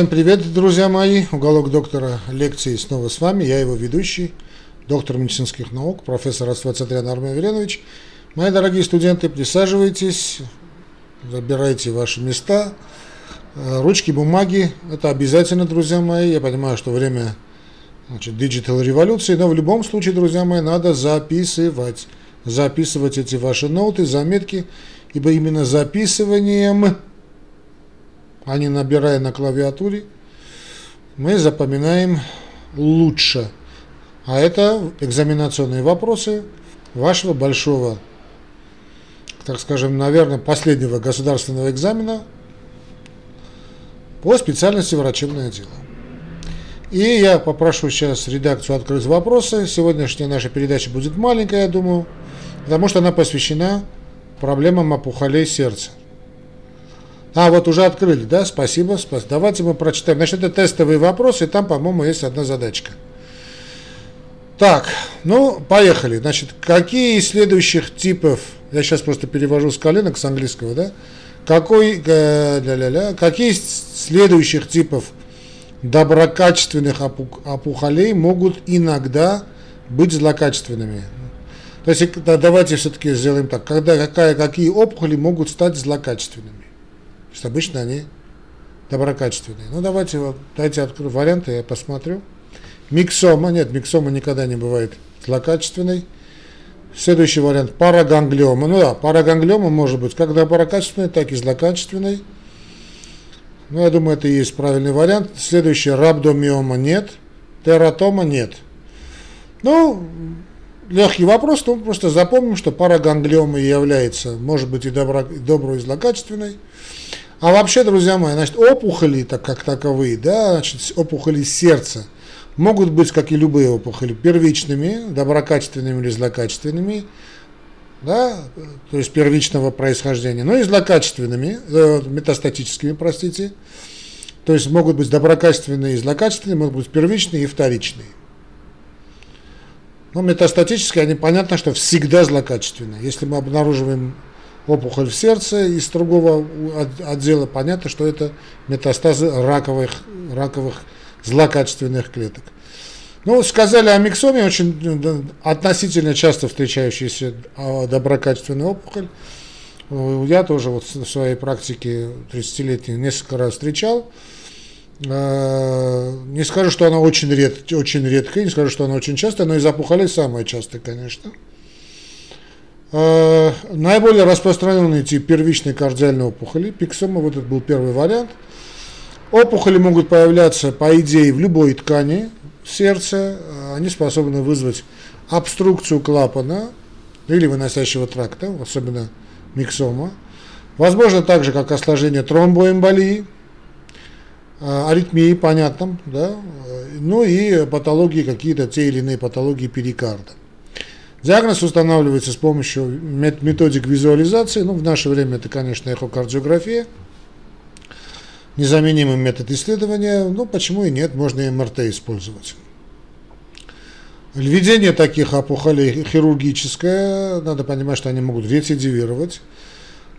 Всем привет, друзья мои! Уголок доктора лекции снова с вами. Я его ведущий, доктор медицинских наук, профессор Аствацатрян Армен Виленович. Мои дорогие студенты, присаживайтесь, забирайте ваши места, э, ручки, бумаги. Это обязательно, друзья мои. Я понимаю, что время значит, digital революции, но в любом случае, друзья мои, надо записывать. Записывать эти ваши ноты, заметки, ибо именно записыванием а не набирая на клавиатуре, мы запоминаем лучше. А это экзаменационные вопросы вашего большого, так скажем, наверное, последнего государственного экзамена по специальности врачебное дело. И я попрошу сейчас редакцию открыть вопросы. Сегодняшняя наша передача будет маленькая, я думаю, потому что она посвящена проблемам опухолей сердца. А, вот уже открыли, да? Спасибо, спасибо. Давайте мы прочитаем. Значит, это тестовые вопросы, и там, по-моему, есть одна задачка. Так, ну, поехали. Значит, какие из следующих типов, я сейчас просто перевожу с коленок с английского, да? Какой, э, ля -ля -ля, какие из следующих типов доброкачественных опухолей могут иногда быть злокачественными? То есть, давайте все-таки сделаем так. Когда, какая, какие опухоли могут стать злокачественными? Что обычно они доброкачественные. Ну, давайте, вот, дайте открою варианты, я посмотрю. Миксома, нет, миксома никогда не бывает злокачественной. Следующий вариант параганглиома. Ну да, параганглиома может быть как доброкачественной, так и злокачественной. Ну, я думаю, это и есть правильный вариант. Следующий рабдомиома нет, тератома нет. Ну, легкий вопрос, но просто запомним, что параганглиома является, может быть, и добро, доброй, и злокачественной. А вообще, друзья мои, значит, опухоли, так как таковые, да, значит, опухоли сердца могут быть, как и любые опухоли, первичными, доброкачественными или злокачественными, да, то есть первичного происхождения, но и злокачественными, э, метастатическими, простите, то есть могут быть доброкачественные и злокачественные, могут быть первичные и вторичные. Но метастатические, они понятно, что всегда злокачественные. Если мы обнаруживаем опухоль в сердце из другого отдела, понятно, что это метастазы раковых, раковых злокачественных клеток. Ну, сказали о миксоме, очень относительно часто встречающаяся а, доброкачественная опухоль. Я тоже вот в своей практике 30-летней несколько раз встречал. А, не скажу, что она очень, ред, очень редкая, не скажу, что она очень частая, но из опухолей самая частая, конечно. Э, наиболее распространенный тип первичной кардиальной опухоли, пиксома, вот это был первый вариант. Опухоли могут появляться, по идее, в любой ткани сердца. Они способны вызвать обструкцию клапана или выносящего тракта, особенно миксома. Возможно также, как осложнение тромбоэмболии, э, аритмии, понятно, да, ну и патологии, какие-то те или иные патологии перикарда. Диагноз устанавливается с помощью методик визуализации. Ну, в наше время это, конечно, эхокардиография. Незаменимый метод исследования. Ну, почему и нет, можно и МРТ использовать. Введение таких опухолей хирургическое, надо понимать, что они могут рецидивировать.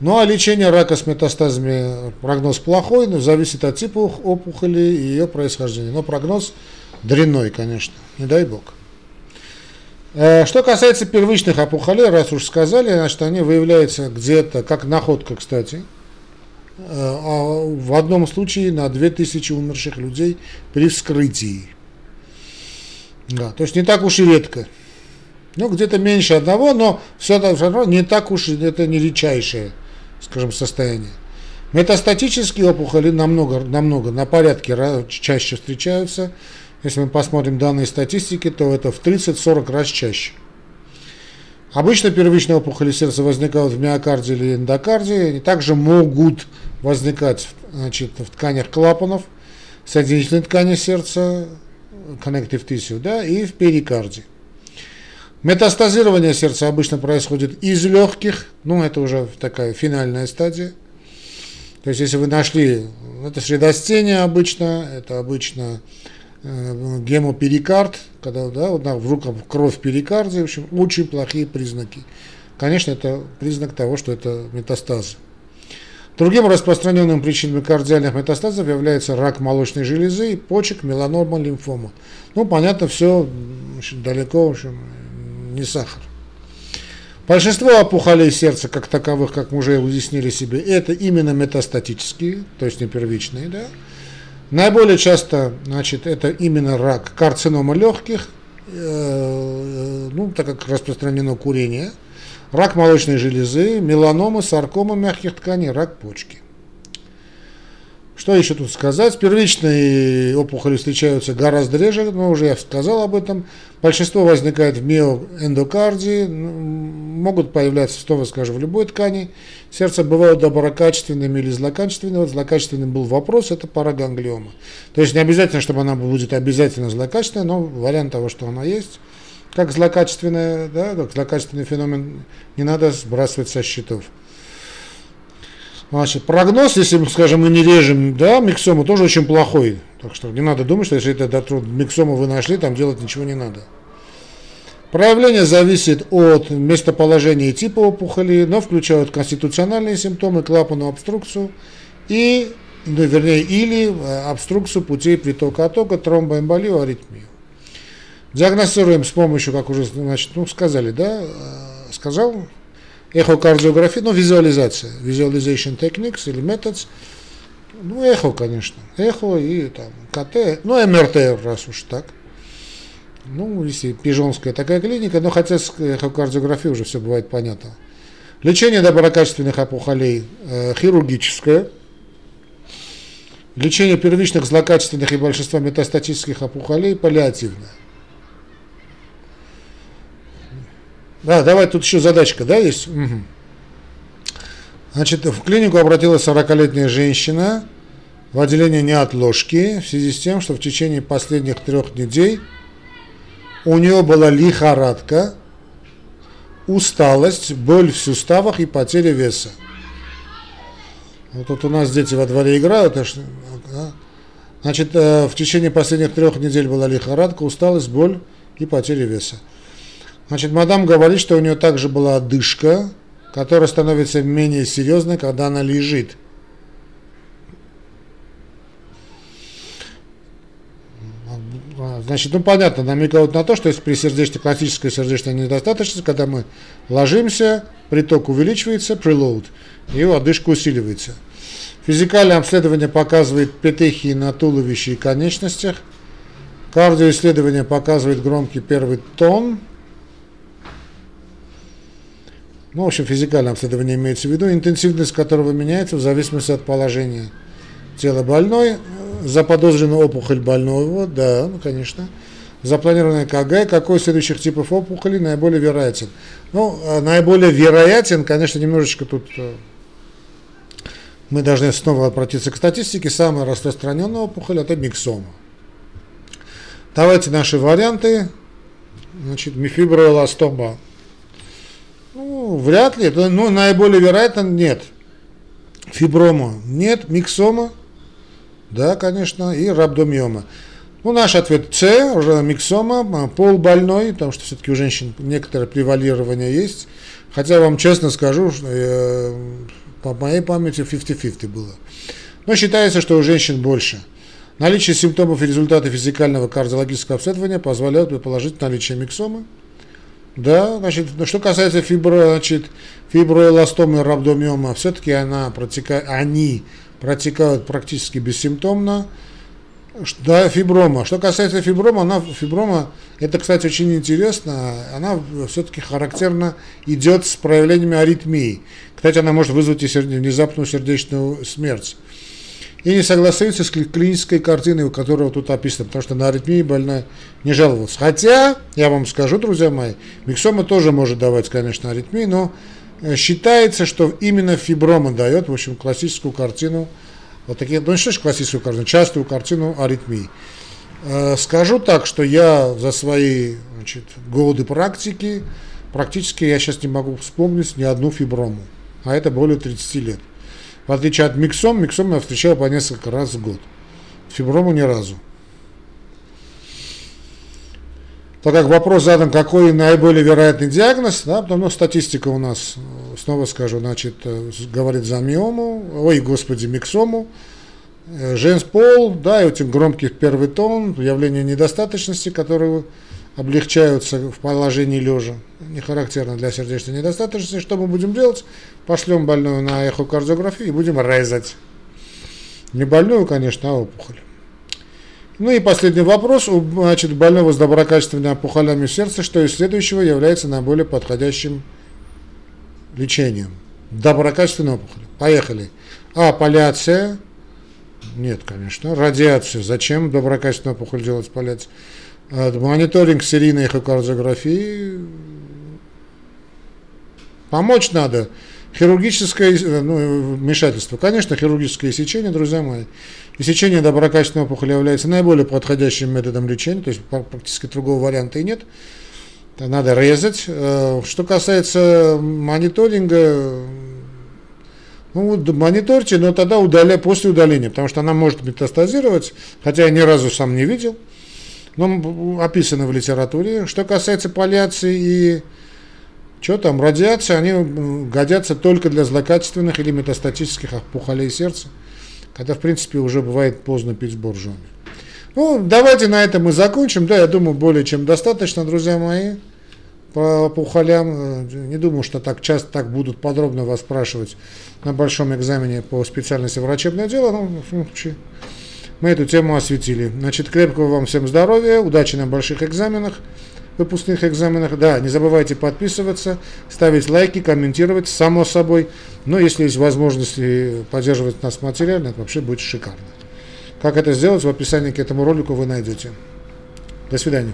Ну а лечение рака с метастазами прогноз плохой, но зависит от типа опухоли и ее происхождения. Но прогноз дрянной, конечно, не дай бог. Э, что касается первичных опухолей, раз уж сказали, значит, они выявляются где-то, как находка, кстати, э, а в одном случае на 2000 умерших людей при вскрытии. Да, то есть не так уж и редко. Ну, где-то меньше одного, но все равно не так уж это не редчайшее, скажем, состояние. Метастатические опухоли намного, намного, на порядке чаще встречаются, если мы посмотрим данные статистики, то это в 30-40 раз чаще. Обычно первичные опухоли сердца возникают в миокарде или эндокарде, они также могут возникать значит, в тканях клапанов, соединительной ткани сердца, connective tissue, да, и в перикарде. Метастазирование сердца обычно происходит из легких, ну это уже такая финальная стадия. То есть если вы нашли, это средостение обычно, это обычно гемоперикард, когда да, вот, в кровь в перикарде, в общем, очень плохие признаки. Конечно, это признак того, что это метастазы. Другим распространенным причиной кардиальных метастазов является рак молочной железы, почек, меланома, лимфома. Ну, понятно, все далеко, в общем, не сахар. Большинство опухолей сердца, как таковых, как мы уже уяснили себе, это именно метастатические, то есть не первичные. Да? Наиболее часто значит, это именно рак карцинома легких, э, ну, так как распространено курение, рак молочной железы, меланома, саркома мягких тканей, рак почки. Что еще тут сказать? Первичные опухоли встречаются гораздо реже, но уже я сказал об этом. Большинство возникает в миоэндокардии, могут появляться, снова скажем, в любой ткани. Сердце бывают доброкачественными или злокачественными. Вот злокачественным был вопрос, это параганглиома. То есть не обязательно, чтобы она будет обязательно злокачественная, но вариант того, что она есть, как злокачественная, да, как злокачественный феномен, не надо сбрасывать со счетов. Значит, прогноз, если, скажем, мы не режем, да, миксому тоже очень плохой. Так что не надо думать, что если это миксому вы нашли, там делать ничего не надо. Проявление зависит от местоположения и типа опухоли, но включают конституциональные симптомы, клапанную обструкцию и, ну, вернее, или э, обструкцию путей притока оттока, тромбоэмболию, аритмию. Диагностируем с помощью, как уже значит, ну, сказали, да, э, сказал, эхокардиография, ну, визуализация, visualization techniques или methods, ну, эхо, конечно, эхо и там КТ, ну, МРТ, раз уж так. Ну, если пижонская такая клиника, но хотя с эхокардиографией уже все бывает понятно. Лечение доброкачественных опухолей э, хирургическое. Лечение первичных злокачественных и большинства метастатических опухолей паллиативное. Да, давай тут еще задачка, да, есть? Угу. Значит, в клинику обратилась 40-летняя женщина в отделение неотложки в связи с тем, что в течение последних трех недель у нее была лихорадка, усталость, боль в суставах и потеря веса. Вот тут у нас дети во дворе играют. Значит, э, в течение последних трех недель была лихорадка, усталость, боль и потеря веса. Значит, мадам говорит, что у нее также была одышка, которая становится менее серьезной, когда она лежит. Значит, ну понятно, намекают на то, что если при сердечной, классической сердечной недостаточности, когда мы ложимся, приток увеличивается, preload, и одышка усиливается. Физикальное обследование показывает петехии на туловище и конечностях. Кардиоисследование показывает громкий первый тон – ну, в общем, физикальное обследование имеется в виду, интенсивность которого меняется в зависимости от положения тела больной, заподозренную опухоль больного, да, ну, конечно, запланированное КГ, какой из следующих типов опухолей наиболее вероятен. Ну, а наиболее вероятен, конечно, немножечко тут э, мы должны снова обратиться к статистике. Самая распространенная опухоль – это миксома. Давайте наши варианты. Значит, мифиброэластома вряд ли. Ну, наиболее вероятно, нет. Фиброма нет, миксома, да, конечно, и рабдомиома. Ну, наш ответ С, миксома, пол больной, потому что все-таки у женщин некоторое превалирование есть. Хотя вам честно скажу, что э, по моей памяти 50-50 было. Но считается, что у женщин больше. Наличие симптомов и результаты физикального кардиологического обследования позволяют предположить наличие миксомы. Да, значит, ну, что касается фибро, значит, фиброэластомы и все-таки она протекает, они протекают практически бессимптомно. Да, фиброма. Что касается фиброма, она, фиброма, это, кстати, очень интересно, она все-таки характерно идет с проявлениями аритмии. Кстати, она может вызвать и внезапную сердечную смерть и не согласуется с клинической картиной, у которого тут описано, потому что на аритмии больной не жаловался. Хотя, я вам скажу, друзья мои, миксома тоже может давать, конечно, аритмии, но э, считается, что именно фиброма дает, в общем, классическую картину, вот такие, ну что ж классическую картину, частую картину аритмии. Э, скажу так, что я за свои значит, годы практики, практически я сейчас не могу вспомнить ни одну фиброму, а это более 30 лет. В отличие от миксом, миксом я встречаю по несколько раз в год. Фиброму ни разу. так как вопрос задан, какой наиболее вероятный диагноз, да, потому что статистика у нас, снова скажу, значит, говорит за миому, ой, господи, миксому, женский пол, да, и этих громких первый тон, явление недостаточности, которые облегчаются в положении лежа, не характерно для сердечной недостаточности. Что мы будем делать? Пошлем больную на эхокардиографию и будем резать. Не больную, конечно, а опухоль. Ну и последний вопрос. У значит, больного с доброкачественными опухолями сердца, что из следующего является наиболее подходящим лечением? Доброкачественная опухоль. Поехали. А, палliация. Нет, конечно. Радиация. Зачем доброкачественную опухоль делать палliация? мониторинг серийной эхокардиографии. Помочь надо. Хирургическое э, ну, вмешательство. Конечно, хирургическое сечение, друзья мои. И сечение доброкачественной опухоли является наиболее подходящим методом лечения, то есть практически другого варианта и нет. Надо резать. Э, что касается мониторинга, ну, мониторьте, но тогда удаля, после удаления, потому что она может метастазировать, хотя я ни разу сам не видел ну, описаны в литературе. Что касается палliации и что там, радиации, они годятся только для злокачественных или метастатических опухолей сердца, когда, в принципе, уже бывает поздно пить боржоми. Ну, давайте на этом мы закончим. Да, я думаю, более чем достаточно, друзья мои, по опухолям. Не думаю, что так часто так будут подробно вас спрашивать на большом экзамене по специальности врачебное дело. Но, в случае, мы эту тему осветили. Значит, крепкого вам всем здоровья, удачи на больших экзаменах, выпускных экзаменах. Да, не забывайте подписываться, ставить лайки, комментировать, само собой. Но если есть возможность поддерживать нас материально, это вообще будет шикарно. Как это сделать, в описании к этому ролику вы найдете. До свидания.